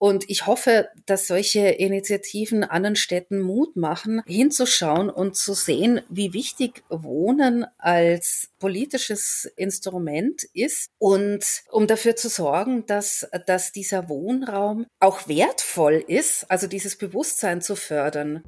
Und ich hoffe, dass solche Initiativen anderen Städten Mut machen, hinzuschauen und zu sehen, wie wichtig Wohnen als politisches Instrument ist und um dafür zu sorgen, dass, dass dieser Wohnraum auch wertvoll ist, also dieses Bewusstsein zu fördern.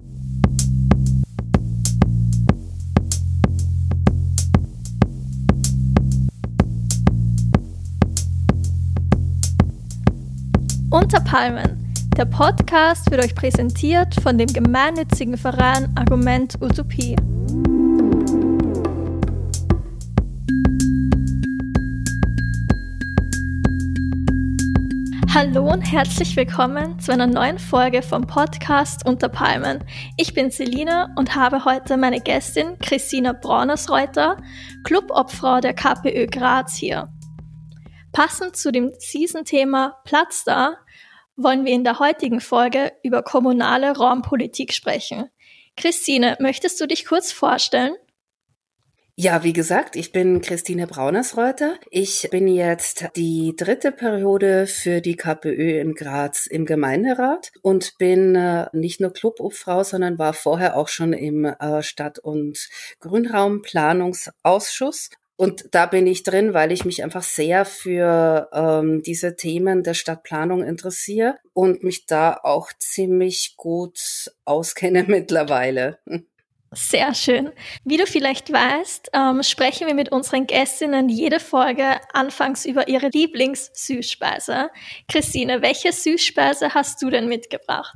Unter Palmen. Der Podcast wird euch präsentiert von dem gemeinnützigen Verein Argument Utopie. Hallo und herzlich willkommen zu einer neuen Folge vom Podcast Unter Palmen. Ich bin Selina und habe heute meine Gästin Christina Braunersreuter, Clubobfrau der KPÖ Graz hier. Passend zu dem Season-Thema Platz da wollen wir in der heutigen Folge über kommunale Raumpolitik sprechen. Christine, möchtest du dich kurz vorstellen? Ja, wie gesagt, ich bin Christine Braunersreuter. Ich bin jetzt die dritte Periode für die KPÖ in Graz im Gemeinderat und bin äh, nicht nur Clubobfrau, sondern war vorher auch schon im äh, Stadt- und Grünraumplanungsausschuss und da bin ich drin, weil ich mich einfach sehr für ähm, diese Themen der Stadtplanung interessiere und mich da auch ziemlich gut auskenne mittlerweile. Sehr schön. Wie du vielleicht weißt, ähm, sprechen wir mit unseren Gästinnen jede Folge anfangs über ihre Lieblingssüßspeise. Christine, welche Süßspeise hast du denn mitgebracht?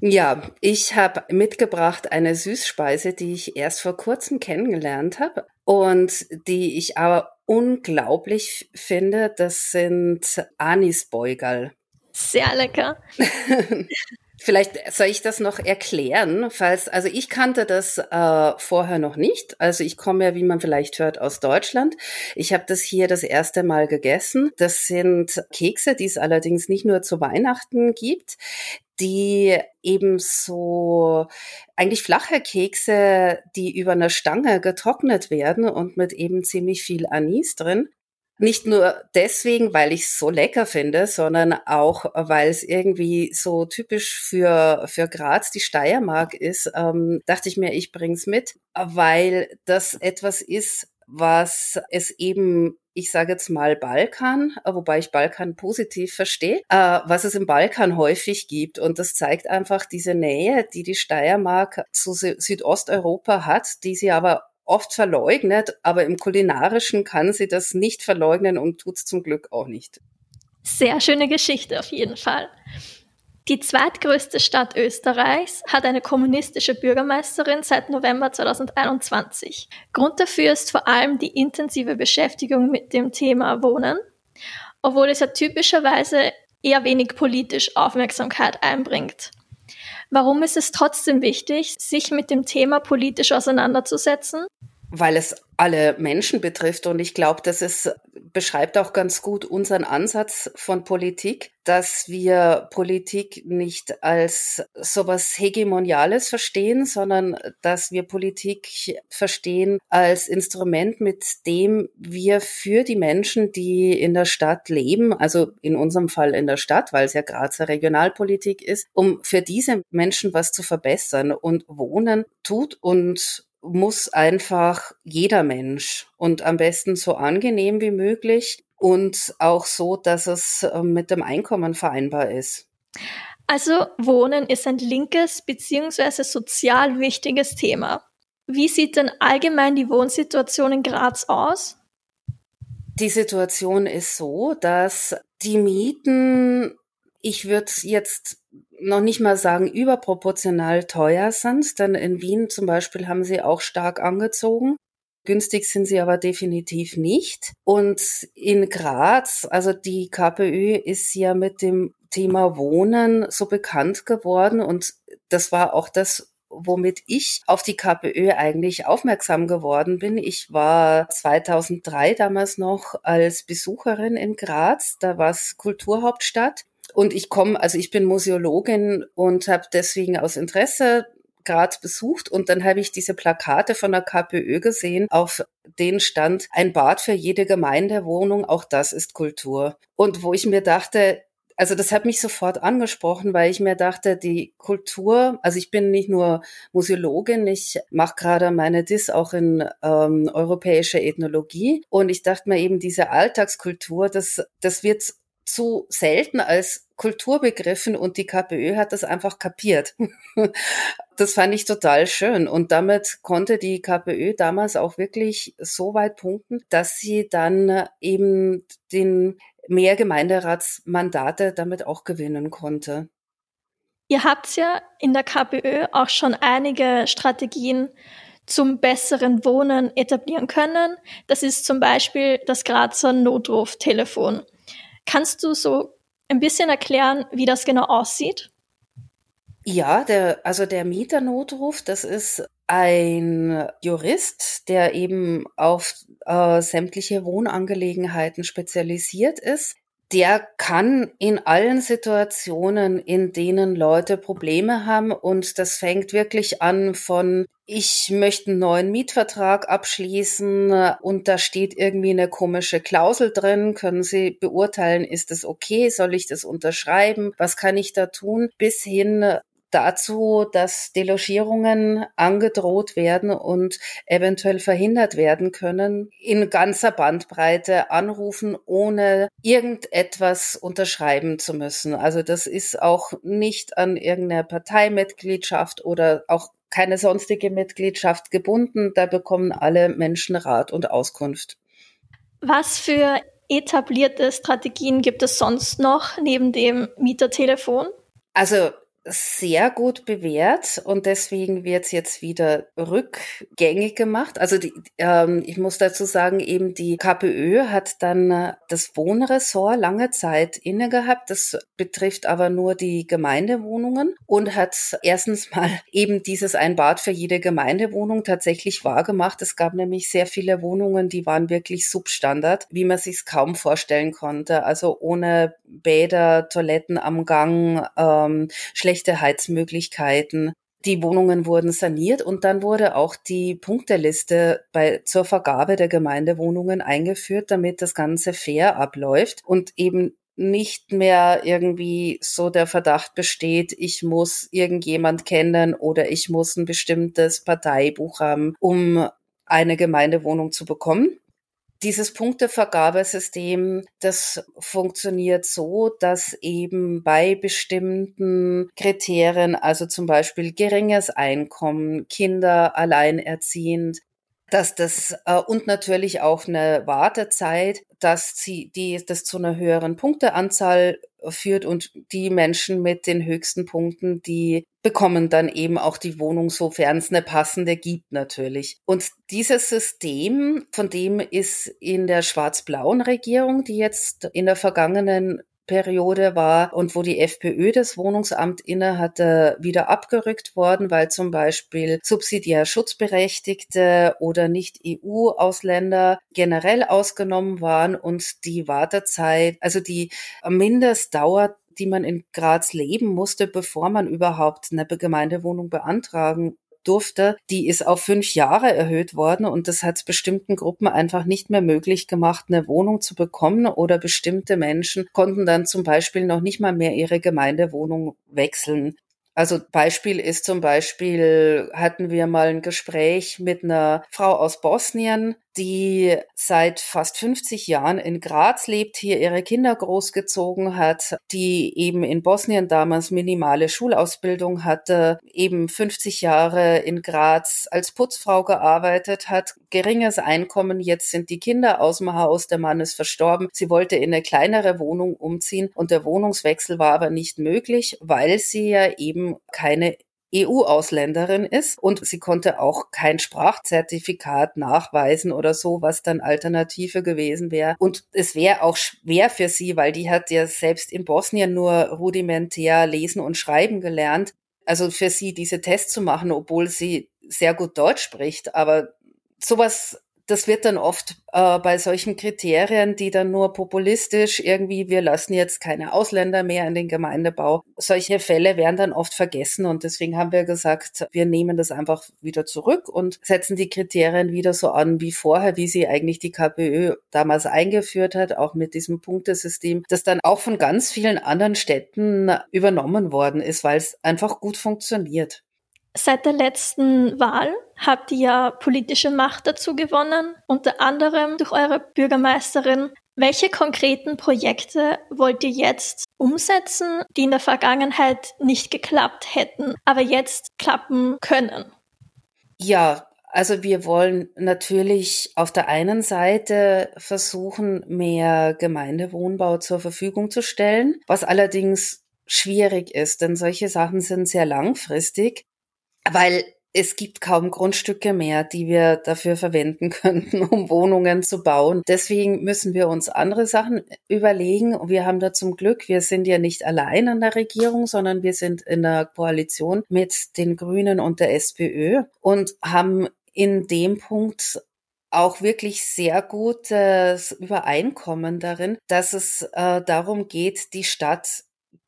Ja, ich habe mitgebracht eine Süßspeise, die ich erst vor kurzem kennengelernt habe und die ich aber unglaublich finde. Das sind Anisbeugerl. Sehr lecker. Vielleicht soll ich das noch erklären, falls, also ich kannte das äh, vorher noch nicht. Also ich komme ja, wie man vielleicht hört, aus Deutschland. Ich habe das hier das erste Mal gegessen. Das sind Kekse, die es allerdings nicht nur zu Weihnachten gibt die eben so eigentlich flache Kekse, die über einer Stange getrocknet werden und mit eben ziemlich viel Anis drin. Nicht nur deswegen, weil ich es so lecker finde, sondern auch, weil es irgendwie so typisch für, für Graz, die Steiermark ist, ähm, dachte ich mir, ich bring's mit, weil das etwas ist, was es eben ich sage jetzt mal Balkan, wobei ich Balkan positiv verstehe, äh, was es im Balkan häufig gibt. Und das zeigt einfach diese Nähe, die die Steiermark zu Südosteuropa hat, die sie aber oft verleugnet, aber im kulinarischen kann sie das nicht verleugnen und tut es zum Glück auch nicht. Sehr schöne Geschichte auf jeden Fall. Die zweitgrößte Stadt Österreichs hat eine kommunistische Bürgermeisterin seit November 2021. Grund dafür ist vor allem die intensive Beschäftigung mit dem Thema Wohnen, obwohl es ja typischerweise eher wenig politisch Aufmerksamkeit einbringt. Warum ist es trotzdem wichtig, sich mit dem Thema politisch auseinanderzusetzen? Weil es alle Menschen betrifft. Und ich glaube, das ist, beschreibt auch ganz gut unseren Ansatz von Politik, dass wir Politik nicht als sowas Hegemoniales verstehen, sondern dass wir Politik verstehen als Instrument, mit dem wir für die Menschen, die in der Stadt leben, also in unserem Fall in der Stadt, weil es ja Grazer Regionalpolitik ist, um für diese Menschen was zu verbessern. Und Wohnen tut und muss einfach jeder Mensch und am besten so angenehm wie möglich und auch so, dass es ähm, mit dem Einkommen vereinbar ist. Also Wohnen ist ein linkes bzw. sozial wichtiges Thema. Wie sieht denn allgemein die Wohnsituation in Graz aus? Die Situation ist so, dass die Mieten, ich würde jetzt noch nicht mal sagen überproportional teuer sind, denn in Wien zum Beispiel haben sie auch stark angezogen. Günstig sind sie aber definitiv nicht. Und in Graz, also die KPÖ ist ja mit dem Thema Wohnen so bekannt geworden und das war auch das, womit ich auf die KPÖ eigentlich aufmerksam geworden bin. Ich war 2003 damals noch als Besucherin in Graz, da war es Kulturhauptstadt und ich komme, also ich bin Museologin und habe deswegen aus Interesse Graz besucht und dann habe ich diese Plakate von der KPÖ gesehen, auf denen stand ein Bad für jede Gemeindewohnung, auch das ist Kultur. Und wo ich mir dachte, also das hat mich sofort angesprochen, weil ich mir dachte, die Kultur, also ich bin nicht nur Museologin, ich mache gerade meine Dis auch in ähm, europäischer Ethnologie und ich dachte mir eben diese Alltagskultur, das, das wird zu selten als Kultur begriffen und die KPÖ hat das einfach kapiert. das fand ich total schön und damit konnte die KPÖ damals auch wirklich so weit punkten, dass sie dann eben den mehr Gemeinderatsmandate damit auch gewinnen konnte. Ihr habt ja in der KPÖ auch schon einige Strategien zum besseren Wohnen etablieren können. Das ist zum Beispiel das Grazer Notruftelefon. Kannst du so ein bisschen erklären, wie das genau aussieht? Ja, der, also der Mieternotruf, das ist ein Jurist, der eben auf äh, sämtliche Wohnangelegenheiten spezialisiert ist. Der kann in allen Situationen, in denen Leute Probleme haben, und das fängt wirklich an von, ich möchte einen neuen Mietvertrag abschließen und da steht irgendwie eine komische Klausel drin, können Sie beurteilen, ist es okay, soll ich das unterschreiben, was kann ich da tun, bis hin dazu, dass Delogierungen angedroht werden und eventuell verhindert werden können, in ganzer Bandbreite anrufen, ohne irgendetwas unterschreiben zu müssen. Also das ist auch nicht an irgendeine Parteimitgliedschaft oder auch keine sonstige Mitgliedschaft gebunden. Da bekommen alle Menschen Rat und Auskunft. Was für etablierte Strategien gibt es sonst noch neben dem Mietertelefon? Also sehr gut bewährt und deswegen wird es jetzt wieder rückgängig gemacht. Also die, ähm, ich muss dazu sagen, eben die KPÖ hat dann äh, das Wohnressort lange Zeit inne gehabt. Das betrifft aber nur die Gemeindewohnungen und hat erstens mal eben dieses ein für jede Gemeindewohnung tatsächlich wahrgemacht. Es gab nämlich sehr viele Wohnungen, die waren wirklich Substandard, wie man sich kaum vorstellen konnte. Also ohne Bäder, Toiletten am Gang, ähm, schlechte Heizmöglichkeiten. Die Wohnungen wurden saniert und dann wurde auch die Punkteliste bei, zur Vergabe der Gemeindewohnungen eingeführt, damit das Ganze fair abläuft und eben nicht mehr irgendwie so der Verdacht besteht, ich muss irgendjemand kennen oder ich muss ein bestimmtes Parteibuch haben, um eine Gemeindewohnung zu bekommen. Dieses Punktevergabesystem, das funktioniert so, dass eben bei bestimmten Kriterien, also zum Beispiel geringes Einkommen, Kinder alleinerziehend, dass das äh, und natürlich auch eine Wartezeit, dass sie die das zu einer höheren Punkteanzahl führt und die Menschen mit den höchsten Punkten, die bekommen dann eben auch die Wohnung, sofern es eine passende gibt natürlich. Und dieses System, von dem ist in der schwarz-blauen Regierung, die jetzt in der vergangenen Periode war und wo die FPÖ das Wohnungsamt inne hatte, wieder abgerückt worden, weil zum Beispiel subsidiär Schutzberechtigte oder nicht EU-Ausländer generell ausgenommen waren und die Wartezeit, also die Mindestdauer die man in Graz leben musste, bevor man überhaupt eine Gemeindewohnung beantragen durfte, die ist auf fünf Jahre erhöht worden und das hat bestimmten Gruppen einfach nicht mehr möglich gemacht, eine Wohnung zu bekommen oder bestimmte Menschen konnten dann zum Beispiel noch nicht mal mehr ihre Gemeindewohnung wechseln. Also Beispiel ist zum Beispiel, hatten wir mal ein Gespräch mit einer Frau aus Bosnien, die seit fast 50 Jahren in Graz lebt, hier ihre Kinder großgezogen hat, die eben in Bosnien damals minimale Schulausbildung hatte, eben 50 Jahre in Graz als Putzfrau gearbeitet hat, geringes Einkommen, jetzt sind die Kinder aus dem Haus, der Mann ist verstorben, sie wollte in eine kleinere Wohnung umziehen und der Wohnungswechsel war aber nicht möglich, weil sie ja eben keine EU-Ausländerin ist und sie konnte auch kein Sprachzertifikat nachweisen oder so, was dann Alternative gewesen wäre. Und es wäre auch schwer für sie, weil die hat ja selbst in Bosnien nur rudimentär lesen und schreiben gelernt. Also für sie diese Tests zu machen, obwohl sie sehr gut Deutsch spricht, aber sowas das wird dann oft äh, bei solchen Kriterien, die dann nur populistisch irgendwie, wir lassen jetzt keine Ausländer mehr in den Gemeindebau. Solche Fälle werden dann oft vergessen und deswegen haben wir gesagt, wir nehmen das einfach wieder zurück und setzen die Kriterien wieder so an wie vorher, wie sie eigentlich die KPÖ damals eingeführt hat, auch mit diesem Punktesystem, das dann auch von ganz vielen anderen Städten übernommen worden ist, weil es einfach gut funktioniert. Seit der letzten Wahl habt ihr ja politische Macht dazu gewonnen, unter anderem durch eure Bürgermeisterin. Welche konkreten Projekte wollt ihr jetzt umsetzen, die in der Vergangenheit nicht geklappt hätten, aber jetzt klappen können? Ja, also wir wollen natürlich auf der einen Seite versuchen, mehr Gemeindewohnbau zur Verfügung zu stellen, was allerdings schwierig ist, denn solche Sachen sind sehr langfristig weil es gibt kaum Grundstücke mehr, die wir dafür verwenden könnten, um Wohnungen zu bauen. Deswegen müssen wir uns andere Sachen überlegen. Wir haben da zum Glück, wir sind ja nicht allein an der Regierung, sondern wir sind in der Koalition mit den Grünen und der SPÖ und haben in dem Punkt auch wirklich sehr gutes Übereinkommen darin, dass es äh, darum geht, die Stadt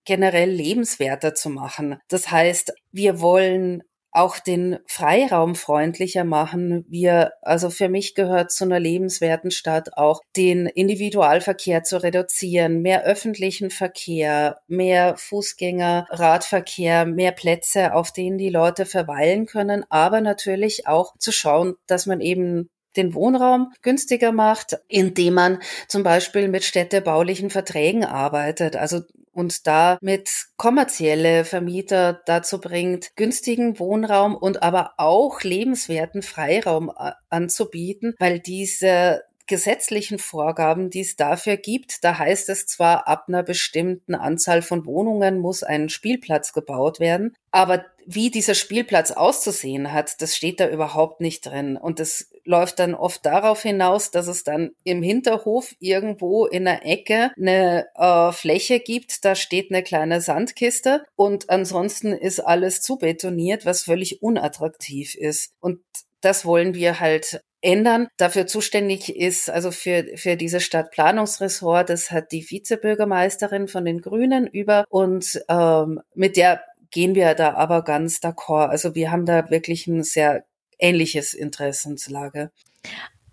generell lebenswerter zu machen. Das heißt, wir wollen auch den Freiraum freundlicher machen. Wir, also für mich gehört zu einer lebenswerten Stadt auch den Individualverkehr zu reduzieren, mehr öffentlichen Verkehr, mehr Fußgänger, Radverkehr, mehr Plätze, auf denen die Leute verweilen können, aber natürlich auch zu schauen, dass man eben den Wohnraum günstiger macht, indem man zum Beispiel mit städtebaulichen Verträgen arbeitet. Also und damit kommerzielle Vermieter dazu bringt, günstigen Wohnraum und aber auch lebenswerten Freiraum anzubieten, weil diese gesetzlichen Vorgaben, die es dafür gibt, da heißt es zwar, ab einer bestimmten Anzahl von Wohnungen muss ein Spielplatz gebaut werden, aber wie dieser Spielplatz auszusehen hat, das steht da überhaupt nicht drin. Und das läuft dann oft darauf hinaus, dass es dann im Hinterhof irgendwo in der Ecke eine äh, Fläche gibt, da steht eine kleine Sandkiste und ansonsten ist alles zubetoniert, was völlig unattraktiv ist. Und das wollen wir halt ändern. Dafür zuständig ist also für, für dieses Stadtplanungsressort, das hat die Vizebürgermeisterin von den Grünen über und ähm, mit der gehen wir da aber ganz d'accord. Also wir haben da wirklich ein sehr ähnliches Interessenslage.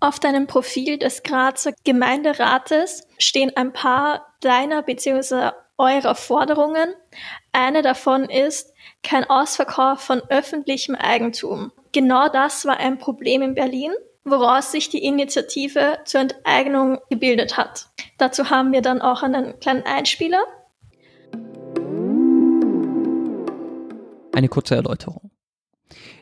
Auf deinem Profil des Grazer Gemeinderates stehen ein paar deiner bzw. eurer Forderungen. Eine davon ist kein Ausverkauf von öffentlichem Eigentum. Genau das war ein Problem in Berlin woraus sich die Initiative zur Enteignung gebildet hat. Dazu haben wir dann auch einen kleinen Einspieler. Eine kurze Erläuterung.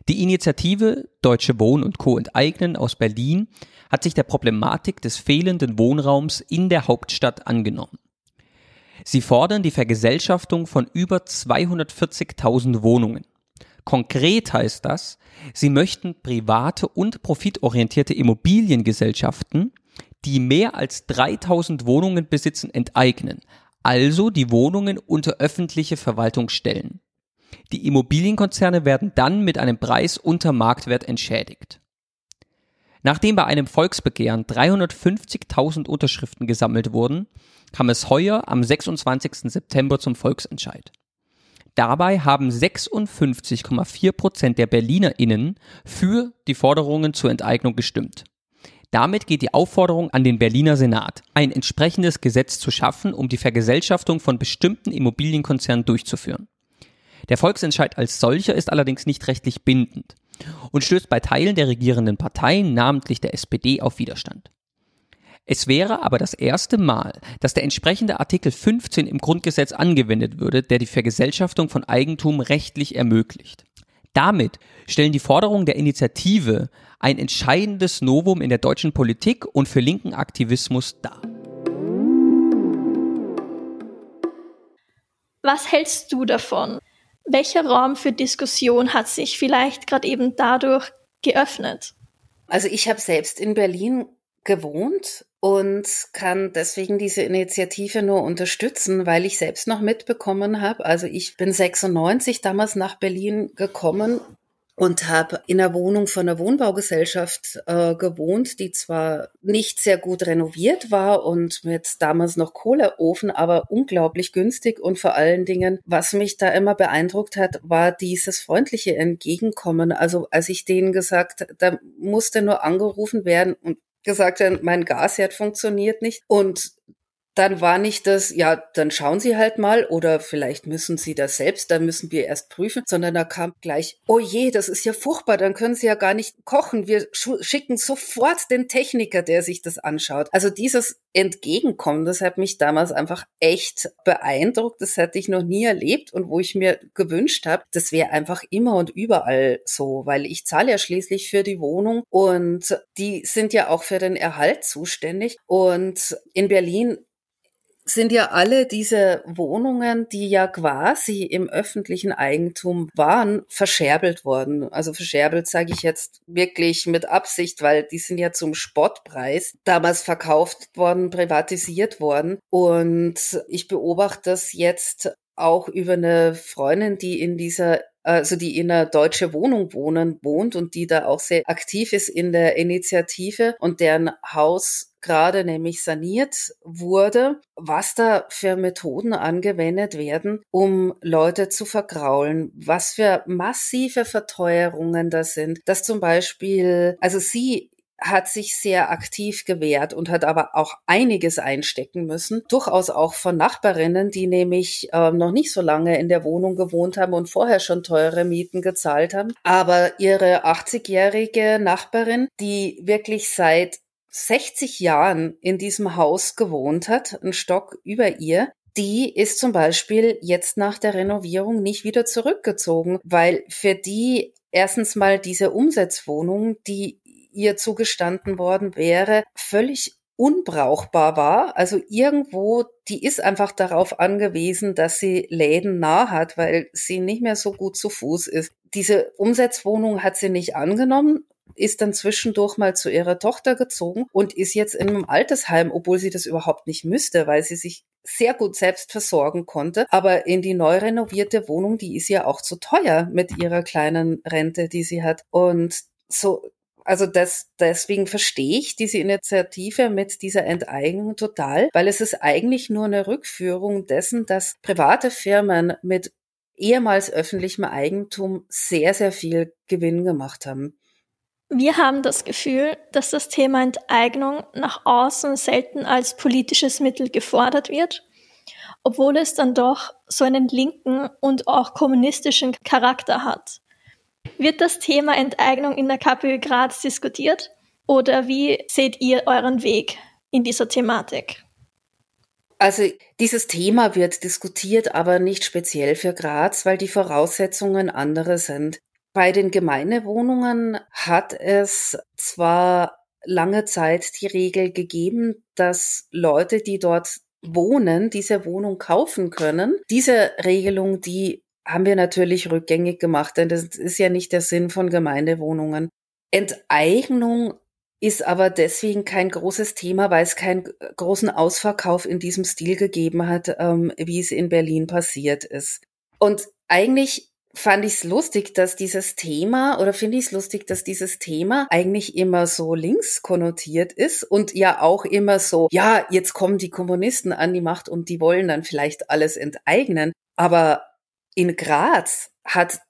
Die Initiative Deutsche Wohnen und Co. enteignen aus Berlin hat sich der Problematik des fehlenden Wohnraums in der Hauptstadt angenommen. Sie fordern die Vergesellschaftung von über 240.000 Wohnungen. Konkret heißt das, sie möchten private und profitorientierte Immobiliengesellschaften, die mehr als 3000 Wohnungen besitzen, enteignen, also die Wohnungen unter öffentliche Verwaltung stellen. Die Immobilienkonzerne werden dann mit einem Preis unter Marktwert entschädigt. Nachdem bei einem Volksbegehren 350.000 Unterschriften gesammelt wurden, kam es heuer am 26. September zum Volksentscheid. Dabei haben 56,4 Prozent der BerlinerInnen für die Forderungen zur Enteignung gestimmt. Damit geht die Aufforderung an den Berliner Senat, ein entsprechendes Gesetz zu schaffen, um die Vergesellschaftung von bestimmten Immobilienkonzernen durchzuführen. Der Volksentscheid als solcher ist allerdings nicht rechtlich bindend und stößt bei Teilen der regierenden Parteien, namentlich der SPD, auf Widerstand. Es wäre aber das erste Mal, dass der entsprechende Artikel 15 im Grundgesetz angewendet würde, der die Vergesellschaftung von Eigentum rechtlich ermöglicht. Damit stellen die Forderungen der Initiative ein entscheidendes Novum in der deutschen Politik und für linken Aktivismus dar. Was hältst du davon? Welcher Raum für Diskussion hat sich vielleicht gerade eben dadurch geöffnet? Also ich habe selbst in Berlin gewohnt und kann deswegen diese Initiative nur unterstützen, weil ich selbst noch mitbekommen habe. Also ich bin 96 damals nach Berlin gekommen und habe in einer Wohnung von einer Wohnbaugesellschaft äh, gewohnt, die zwar nicht sehr gut renoviert war und mit damals noch Kohleofen, aber unglaublich günstig und vor allen Dingen, was mich da immer beeindruckt hat, war dieses freundliche Entgegenkommen. Also als ich denen gesagt, da musste nur angerufen werden und gesagt werden, mein Gasherd funktioniert nicht und dann war nicht das, ja, dann schauen Sie halt mal oder vielleicht müssen Sie das selbst, dann müssen wir erst prüfen, sondern da kam gleich, oh je, das ist ja furchtbar, dann können Sie ja gar nicht kochen. Wir schicken sofort den Techniker, der sich das anschaut. Also dieses Entgegenkommen, das hat mich damals einfach echt beeindruckt. Das hatte ich noch nie erlebt und wo ich mir gewünscht habe, das wäre einfach immer und überall so, weil ich zahle ja schließlich für die Wohnung und die sind ja auch für den Erhalt zuständig. Und in Berlin sind ja alle diese Wohnungen, die ja quasi im öffentlichen Eigentum waren, verscherbelt worden. Also verscherbelt sage ich jetzt wirklich mit Absicht, weil die sind ja zum Spottpreis damals verkauft worden, privatisiert worden. Und ich beobachte das jetzt auch über eine Freundin, die in dieser also die in einer deutsche Wohnung wohnen, wohnt und die da auch sehr aktiv ist in der Initiative und deren Haus gerade nämlich saniert wurde, was da für Methoden angewendet werden, um Leute zu vergraulen, was für massive Verteuerungen das sind, dass zum Beispiel, also sie hat sich sehr aktiv gewehrt und hat aber auch einiges einstecken müssen. Durchaus auch von Nachbarinnen, die nämlich äh, noch nicht so lange in der Wohnung gewohnt haben und vorher schon teure Mieten gezahlt haben. Aber ihre 80-jährige Nachbarin, die wirklich seit 60 Jahren in diesem Haus gewohnt hat, ein Stock über ihr, die ist zum Beispiel jetzt nach der Renovierung nicht wieder zurückgezogen, weil für die erstens mal diese Umsetzwohnung, die ihr zugestanden worden wäre, völlig unbrauchbar war. Also irgendwo, die ist einfach darauf angewiesen, dass sie Läden nah hat, weil sie nicht mehr so gut zu Fuß ist. Diese Umsetzwohnung hat sie nicht angenommen, ist dann zwischendurch mal zu ihrer Tochter gezogen und ist jetzt in einem Altersheim, obwohl sie das überhaupt nicht müsste, weil sie sich sehr gut selbst versorgen konnte. Aber in die neu renovierte Wohnung, die ist ja auch zu teuer mit ihrer kleinen Rente, die sie hat. Und so, also das, deswegen verstehe ich diese Initiative mit dieser Enteignung total, weil es ist eigentlich nur eine Rückführung dessen, dass private Firmen mit ehemals öffentlichem Eigentum sehr, sehr viel Gewinn gemacht haben. Wir haben das Gefühl, dass das Thema Enteignung nach außen selten als politisches Mittel gefordert wird, obwohl es dann doch so einen linken und auch kommunistischen Charakter hat. Wird das Thema Enteignung in der KPÖ Graz diskutiert oder wie seht ihr euren Weg in dieser Thematik? Also dieses Thema wird diskutiert, aber nicht speziell für Graz, weil die Voraussetzungen andere sind. Bei den Gemeindewohnungen hat es zwar lange Zeit die Regel gegeben, dass Leute, die dort wohnen, diese Wohnung kaufen können. Diese Regelung, die haben wir natürlich rückgängig gemacht, denn das ist ja nicht der Sinn von Gemeindewohnungen. Enteignung ist aber deswegen kein großes Thema, weil es keinen großen Ausverkauf in diesem Stil gegeben hat, ähm, wie es in Berlin passiert ist. Und eigentlich fand ich es lustig, dass dieses Thema, oder finde ich es lustig, dass dieses Thema eigentlich immer so links konnotiert ist und ja auch immer so, ja, jetzt kommen die Kommunisten an die Macht und die wollen dann vielleicht alles enteignen. Aber in Graz hat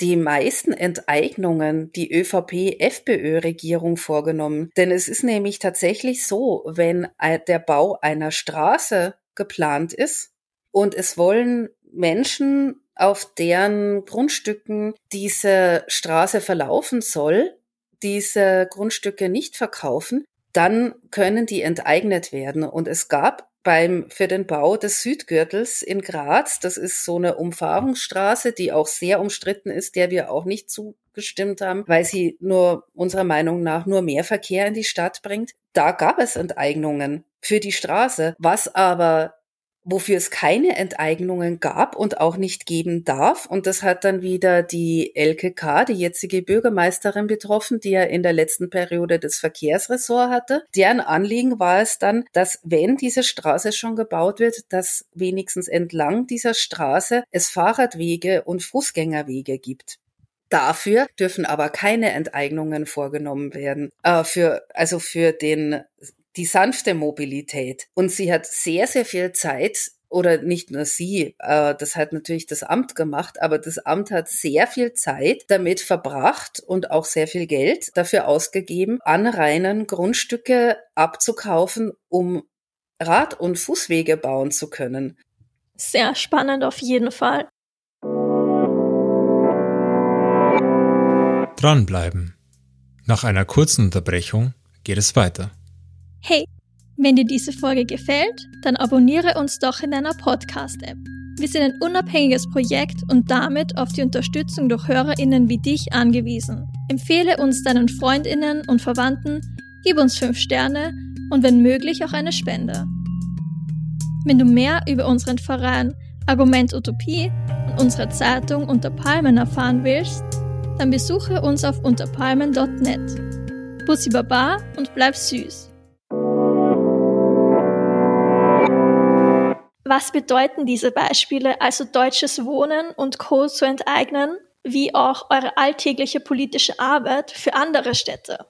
die meisten Enteignungen die ÖVP-FPÖ-Regierung vorgenommen. Denn es ist nämlich tatsächlich so, wenn der Bau einer Straße geplant ist und es wollen Menschen auf deren Grundstücken diese Straße verlaufen soll, diese Grundstücke nicht verkaufen, dann können die enteignet werden. Und es gab beim, für den Bau des Südgürtels in Graz, das ist so eine Umfahrungsstraße, die auch sehr umstritten ist, der wir auch nicht zugestimmt haben, weil sie nur unserer Meinung nach nur mehr Verkehr in die Stadt bringt. Da gab es Enteignungen für die Straße, was aber wofür es keine Enteignungen gab und auch nicht geben darf. Und das hat dann wieder die LKK, die jetzige Bürgermeisterin betroffen, die ja in der letzten Periode das Verkehrsressort hatte. Deren Anliegen war es dann, dass wenn diese Straße schon gebaut wird, dass wenigstens entlang dieser Straße es Fahrradwege und Fußgängerwege gibt. Dafür dürfen aber keine Enteignungen vorgenommen werden. Äh, für, also für den, die sanfte Mobilität. Und sie hat sehr, sehr viel Zeit oder nicht nur sie, äh, das hat natürlich das Amt gemacht, aber das Amt hat sehr viel Zeit damit verbracht und auch sehr viel Geld dafür ausgegeben, an reinen Grundstücke abzukaufen, um Rad- und Fußwege bauen zu können. Sehr spannend auf jeden Fall. Dranbleiben. Nach einer kurzen Unterbrechung geht es weiter. Hey, wenn dir diese Folge gefällt, dann abonniere uns doch in deiner Podcast-App. Wir sind ein unabhängiges Projekt und damit auf die Unterstützung durch HörerInnen wie dich angewiesen. Empfehle uns deinen FreundInnen und Verwandten, gib uns 5 Sterne und wenn möglich auch eine Spende. Wenn du mehr über unseren Verein Argument Utopie und unsere Zeitung Unter Palmen erfahren willst, dann besuche uns auf unterpalmen.net. Bussi Baba und bleib süß. Was bedeuten diese Beispiele, also deutsches Wohnen und Co. zu enteignen, wie auch eure alltägliche politische Arbeit für andere Städte?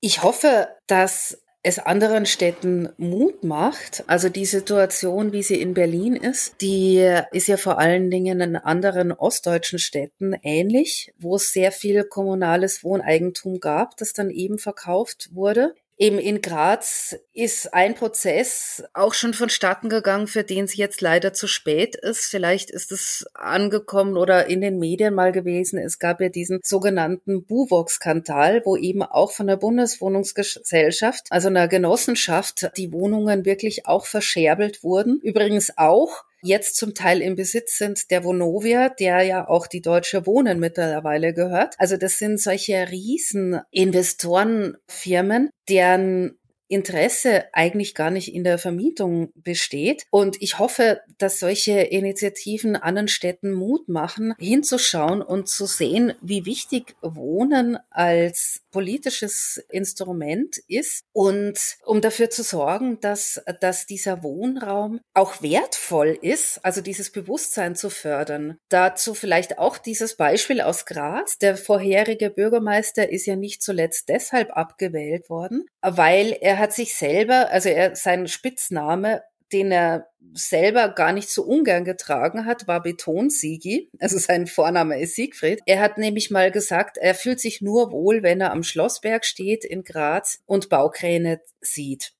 Ich hoffe, dass es anderen Städten Mut macht. Also die Situation, wie sie in Berlin ist, die ist ja vor allen Dingen in anderen ostdeutschen Städten ähnlich, wo es sehr viel kommunales Wohneigentum gab, das dann eben verkauft wurde. Eben in Graz ist ein Prozess auch schon vonstatten gegangen, für den es jetzt leider zu spät ist. Vielleicht ist es angekommen oder in den Medien mal gewesen. Es gab ja diesen sogenannten Buwok-Skandal, wo eben auch von der Bundeswohnungsgesellschaft, also einer Genossenschaft, die Wohnungen wirklich auch verscherbelt wurden. Übrigens auch jetzt zum Teil im Besitz sind der Vonovia, der ja auch die Deutsche Wohnen mittlerweile gehört. Also das sind solche riesen Investorenfirmen, deren Interesse eigentlich gar nicht in der Vermietung besteht. Und ich hoffe, dass solche Initiativen anderen Städten Mut machen, hinzuschauen und zu sehen, wie wichtig Wohnen als politisches Instrument ist und um dafür zu sorgen, dass, dass dieser Wohnraum auch wertvoll ist, also dieses Bewusstsein zu fördern. Dazu vielleicht auch dieses Beispiel aus Graz. Der vorherige Bürgermeister ist ja nicht zuletzt deshalb abgewählt worden, weil er hat sich selber, also er, sein Spitzname den er selber gar nicht so ungern getragen hat, war Betonsiegi. Also sein Vorname ist Siegfried. Er hat nämlich mal gesagt, er fühlt sich nur wohl, wenn er am Schlossberg steht in Graz und Baukräne sieht.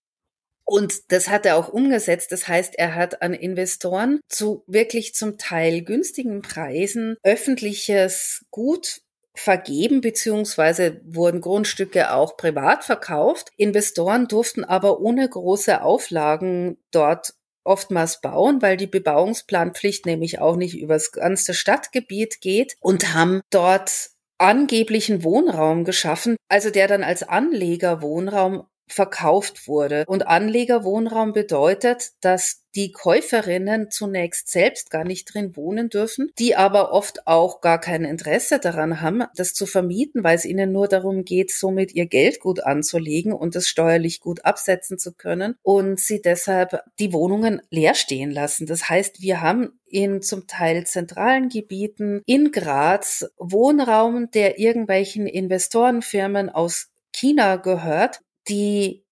Und das hat er auch umgesetzt. Das heißt, er hat an Investoren zu wirklich zum Teil günstigen Preisen öffentliches Gut vergeben, beziehungsweise wurden Grundstücke auch privat verkauft. Investoren durften aber ohne große Auflagen dort oftmals bauen, weil die Bebauungsplanpflicht nämlich auch nicht übers ganze Stadtgebiet geht und haben dort angeblichen Wohnraum geschaffen, also der dann als Anlegerwohnraum verkauft wurde. Und Anlegerwohnraum bedeutet, dass die Käuferinnen zunächst selbst gar nicht drin wohnen dürfen, die aber oft auch gar kein Interesse daran haben, das zu vermieten, weil es ihnen nur darum geht, somit ihr Geld gut anzulegen und es steuerlich gut absetzen zu können und sie deshalb die Wohnungen leer stehen lassen. Das heißt, wir haben in zum Teil zentralen Gebieten in Graz Wohnraum, der irgendwelchen Investorenfirmen aus China gehört, die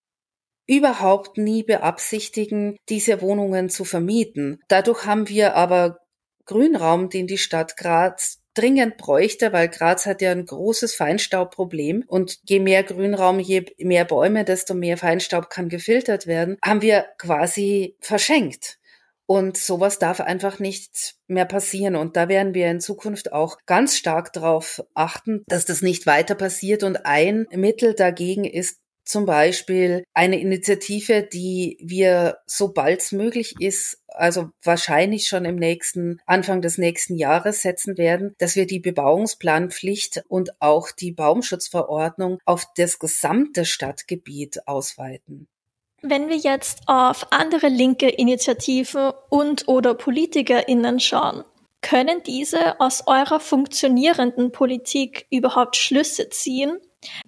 überhaupt nie beabsichtigen, diese Wohnungen zu vermieten. Dadurch haben wir aber Grünraum, den die Stadt Graz dringend bräuchte, weil Graz hat ja ein großes Feinstaubproblem und je mehr Grünraum, je mehr Bäume, desto mehr Feinstaub kann gefiltert werden, haben wir quasi verschenkt. Und sowas darf einfach nicht mehr passieren. Und da werden wir in Zukunft auch ganz stark darauf achten, dass das nicht weiter passiert. Und ein Mittel dagegen ist zum Beispiel eine Initiative, die wir sobald es möglich ist, also wahrscheinlich schon im nächsten, Anfang des nächsten Jahres setzen werden, dass wir die Bebauungsplanpflicht und auch die Baumschutzverordnung auf das gesamte Stadtgebiet ausweiten. Wenn wir jetzt auf andere linke Initiativen und oder PolitikerInnen schauen, können diese aus eurer funktionierenden Politik überhaupt Schlüsse ziehen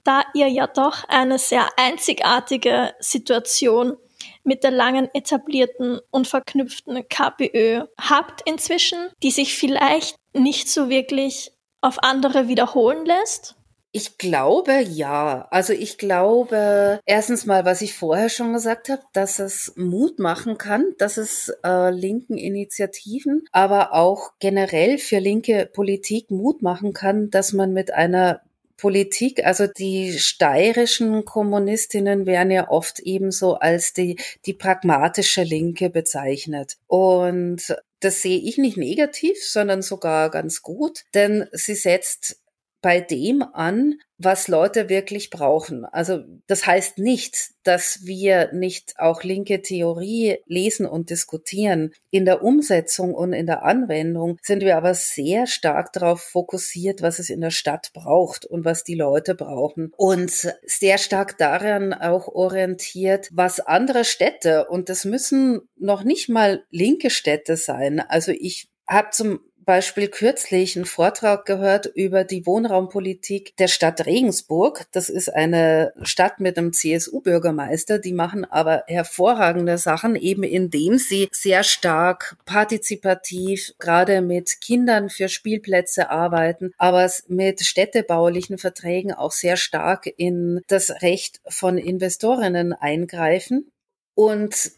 da ihr ja doch eine sehr einzigartige Situation mit der langen etablierten und verknüpften KPÖ habt inzwischen, die sich vielleicht nicht so wirklich auf andere wiederholen lässt? Ich glaube ja. Also ich glaube erstens mal, was ich vorher schon gesagt habe, dass es Mut machen kann, dass es äh, linken Initiativen, aber auch generell für linke Politik Mut machen kann, dass man mit einer Politik, also die steirischen Kommunistinnen werden ja oft ebenso als die, die pragmatische Linke bezeichnet. Und das sehe ich nicht negativ, sondern sogar ganz gut, denn sie setzt bei dem an, was Leute wirklich brauchen. Also das heißt nicht, dass wir nicht auch linke Theorie lesen und diskutieren. In der Umsetzung und in der Anwendung sind wir aber sehr stark darauf fokussiert, was es in der Stadt braucht und was die Leute brauchen. Und sehr stark daran auch orientiert, was andere Städte, und das müssen noch nicht mal linke Städte sein. Also ich habe zum Beispiel kürzlich einen Vortrag gehört über die Wohnraumpolitik der Stadt Regensburg. Das ist eine Stadt mit einem CSU-Bürgermeister. Die machen aber hervorragende Sachen, eben indem sie sehr stark partizipativ gerade mit Kindern für Spielplätze arbeiten, aber mit städtebaulichen Verträgen auch sehr stark in das Recht von Investorinnen eingreifen. Und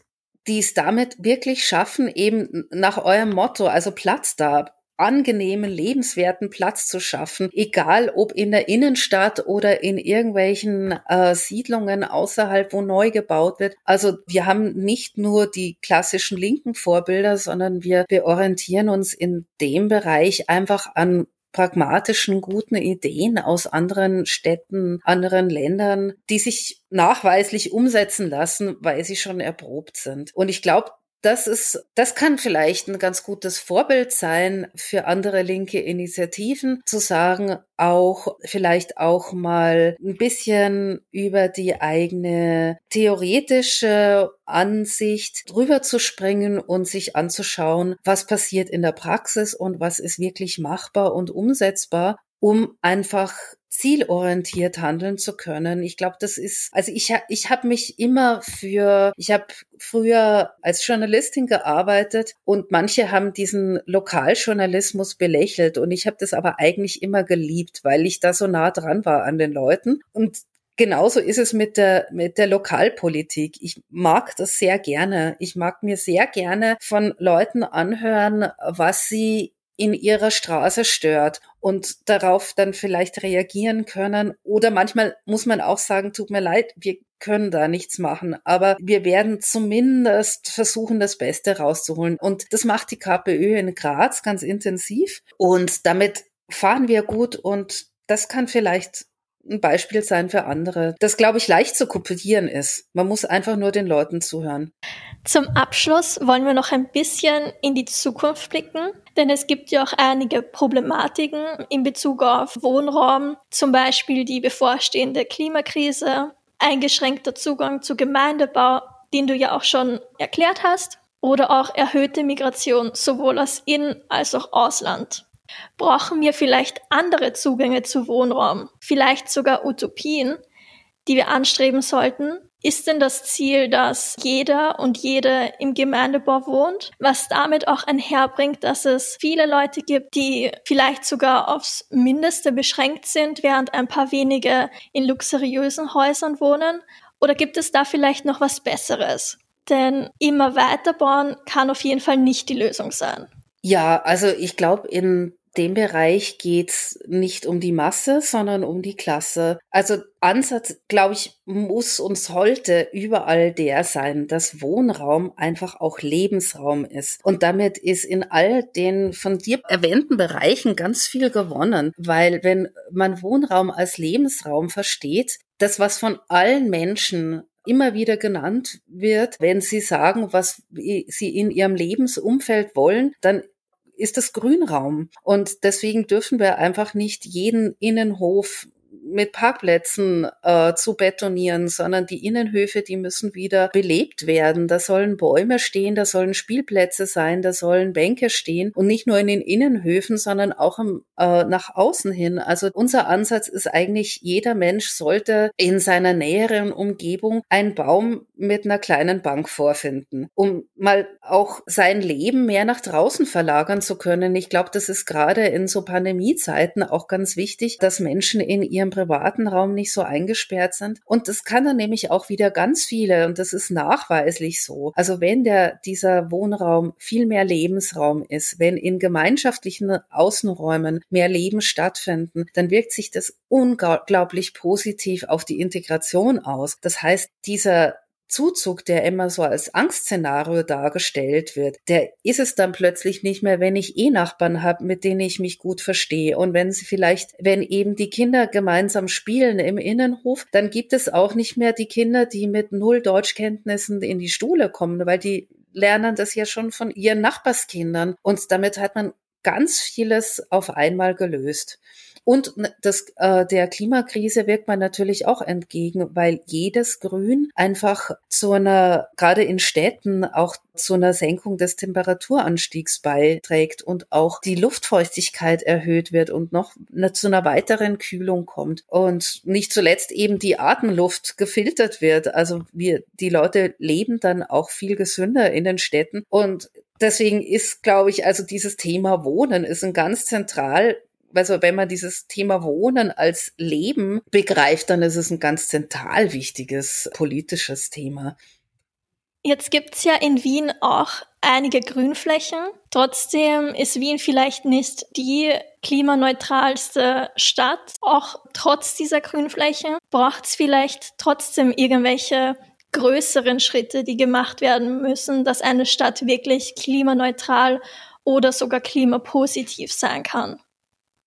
die es damit wirklich schaffen, eben nach eurem Motto, also Platz da, angenehmen, lebenswerten Platz zu schaffen, egal ob in der Innenstadt oder in irgendwelchen äh, Siedlungen außerhalb, wo neu gebaut wird. Also wir haben nicht nur die klassischen linken Vorbilder, sondern wir, wir orientieren uns in dem Bereich einfach an pragmatischen, guten Ideen aus anderen Städten, anderen Ländern, die sich nachweislich umsetzen lassen, weil sie schon erprobt sind. Und ich glaube, das ist, das kann vielleicht ein ganz gutes Vorbild sein für andere linke Initiativen, zu sagen, auch vielleicht auch mal ein bisschen über die eigene theoretische Ansicht drüber zu springen und sich anzuschauen, was passiert in der Praxis und was ist wirklich machbar und umsetzbar, um einfach zielorientiert handeln zu können. Ich glaube, das ist, also ich, ich habe mich immer für, ich habe früher als Journalistin gearbeitet und manche haben diesen Lokaljournalismus belächelt und ich habe das aber eigentlich immer geliebt, weil ich da so nah dran war an den Leuten und Genauso ist es mit der, mit der Lokalpolitik. Ich mag das sehr gerne. Ich mag mir sehr gerne von Leuten anhören, was sie in ihrer Straße stört und darauf dann vielleicht reagieren können. Oder manchmal muss man auch sagen, tut mir leid, wir können da nichts machen, aber wir werden zumindest versuchen, das Beste rauszuholen. Und das macht die KPÖ in Graz ganz intensiv und damit fahren wir gut und das kann vielleicht ein Beispiel sein für andere, das, glaube ich, leicht zu kopieren ist. Man muss einfach nur den Leuten zuhören. Zum Abschluss wollen wir noch ein bisschen in die Zukunft blicken, denn es gibt ja auch einige Problematiken in Bezug auf Wohnraum, zum Beispiel die bevorstehende Klimakrise, eingeschränkter Zugang zu Gemeindebau, den du ja auch schon erklärt hast, oder auch erhöhte Migration sowohl aus In- als auch Ausland. Brauchen wir vielleicht andere Zugänge zu Wohnraum, vielleicht sogar Utopien, die wir anstreben sollten? Ist denn das Ziel, dass jeder und jede im Gemeindebau wohnt, was damit auch einherbringt, dass es viele Leute gibt, die vielleicht sogar aufs Mindeste beschränkt sind, während ein paar wenige in luxuriösen Häusern wohnen? Oder gibt es da vielleicht noch was Besseres? Denn immer weiterbauen kann auf jeden Fall nicht die Lösung sein. Ja, also ich glaube, in dem Bereich geht's nicht um die Masse, sondern um die Klasse. Also Ansatz, glaube ich, muss und sollte überall der sein, dass Wohnraum einfach auch Lebensraum ist. Und damit ist in all den von dir erwähnten Bereichen ganz viel gewonnen, weil wenn man Wohnraum als Lebensraum versteht, das, was von allen Menschen immer wieder genannt wird, wenn sie sagen, was sie in ihrem Lebensumfeld wollen, dann ist das Grünraum. Und deswegen dürfen wir einfach nicht jeden Innenhof mit Parkplätzen äh, zu betonieren, sondern die Innenhöfe, die müssen wieder belebt werden. Da sollen Bäume stehen, da sollen Spielplätze sein, da sollen Bänke stehen und nicht nur in den Innenhöfen, sondern auch im, äh, nach außen hin. Also unser Ansatz ist eigentlich, jeder Mensch sollte in seiner näheren Umgebung einen Baum mit einer kleinen Bank vorfinden, um mal auch sein Leben mehr nach draußen verlagern zu können. Ich glaube, das ist gerade in so Pandemiezeiten auch ganz wichtig, dass Menschen in ihrem privaten Raum nicht so eingesperrt sind. Und das kann dann nämlich auch wieder ganz viele, und das ist nachweislich so. Also wenn der, dieser Wohnraum viel mehr Lebensraum ist, wenn in gemeinschaftlichen Außenräumen mehr Leben stattfinden, dann wirkt sich das unglaublich positiv auf die Integration aus. Das heißt, dieser Zuzug, der immer so als Angstszenario dargestellt wird, der ist es dann plötzlich nicht mehr, wenn ich eh Nachbarn habe, mit denen ich mich gut verstehe. Und wenn sie vielleicht, wenn eben die Kinder gemeinsam spielen im Innenhof, dann gibt es auch nicht mehr die Kinder, die mit null Deutschkenntnissen in die Schule kommen, weil die lernen das ja schon von ihren Nachbarskindern. Und damit hat man ganz vieles auf einmal gelöst. Und das, äh, der Klimakrise wirkt man natürlich auch entgegen, weil jedes Grün einfach zu einer, gerade in Städten, auch zu einer Senkung des Temperaturanstiegs beiträgt und auch die Luftfeuchtigkeit erhöht wird und noch zu einer weiteren Kühlung kommt. Und nicht zuletzt eben die Atemluft gefiltert wird. Also wir, die Leute leben dann auch viel gesünder in den Städten und Deswegen ist, glaube ich, also dieses Thema Wohnen ist ein ganz zentral also wenn man dieses Thema Wohnen als Leben begreift, dann ist es ein ganz zentral wichtiges politisches Thema. Jetzt gibt's ja in Wien auch einige Grünflächen. Trotzdem ist Wien vielleicht nicht die klimaneutralste Stadt. Auch trotz dieser Grünflächen braucht's vielleicht trotzdem irgendwelche größeren Schritte, die gemacht werden müssen, dass eine Stadt wirklich klimaneutral oder sogar klimapositiv sein kann.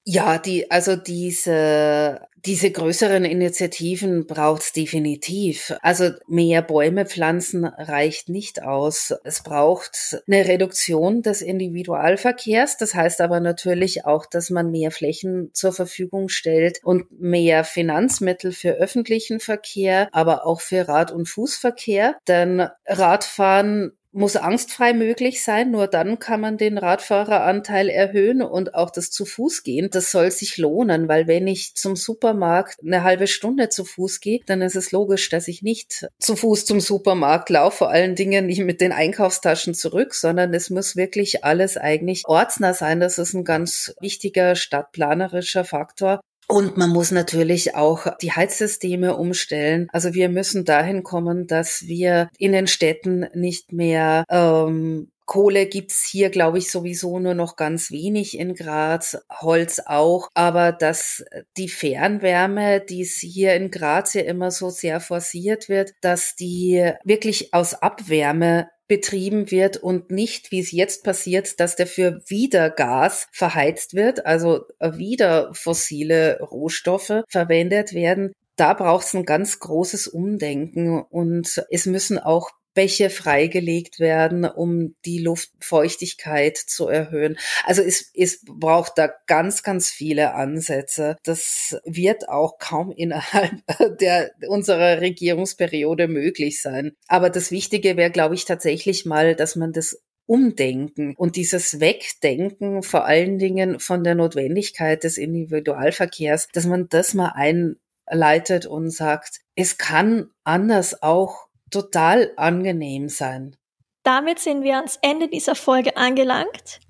Ja, die, also diese, diese größeren Initiativen braucht's definitiv. Also mehr Bäume pflanzen reicht nicht aus. Es braucht eine Reduktion des Individualverkehrs. Das heißt aber natürlich auch, dass man mehr Flächen zur Verfügung stellt und mehr Finanzmittel für öffentlichen Verkehr, aber auch für Rad- und Fußverkehr. Denn Radfahren muss angstfrei möglich sein. Nur dann kann man den Radfahreranteil erhöhen und auch das zu Fuß gehen. Das soll sich lohnen, weil wenn ich zum Supermarkt eine halbe Stunde zu Fuß gehe, dann ist es logisch, dass ich nicht zu Fuß zum Supermarkt laufe, vor allen Dingen nicht mit den Einkaufstaschen zurück, sondern es muss wirklich alles eigentlich ortsnah sein. Das ist ein ganz wichtiger stadtplanerischer Faktor. Und man muss natürlich auch die Heizsysteme umstellen. Also wir müssen dahin kommen, dass wir in den Städten nicht mehr ähm, Kohle gibt's hier, glaube ich, sowieso nur noch ganz wenig in Graz, Holz auch, aber dass die Fernwärme, die es hier in Graz ja immer so sehr forciert wird, dass die wirklich aus Abwärme betrieben wird und nicht, wie es jetzt passiert, dass dafür wieder Gas verheizt wird, also wieder fossile Rohstoffe verwendet werden. Da braucht es ein ganz großes Umdenken und es müssen auch Bäche freigelegt werden, um die Luftfeuchtigkeit zu erhöhen. Also es, es braucht da ganz, ganz viele Ansätze. Das wird auch kaum innerhalb der, unserer Regierungsperiode möglich sein. Aber das Wichtige wäre, glaube ich, tatsächlich mal, dass man das Umdenken und dieses Wegdenken vor allen Dingen von der Notwendigkeit des Individualverkehrs, dass man das mal einleitet und sagt, es kann anders auch total angenehm sein. Damit sind wir ans Ende dieser Folge angelangt.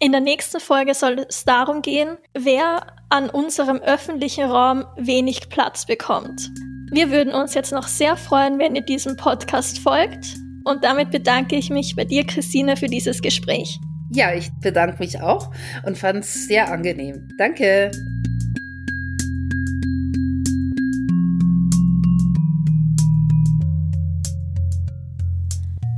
In der nächsten Folge soll es darum gehen, wer an unserem öffentlichen Raum wenig Platz bekommt. Wir würden uns jetzt noch sehr freuen, wenn ihr diesem Podcast folgt. Und damit bedanke ich mich bei dir, Christine, für dieses Gespräch. Ja, ich bedanke mich auch und fand es sehr angenehm. Danke.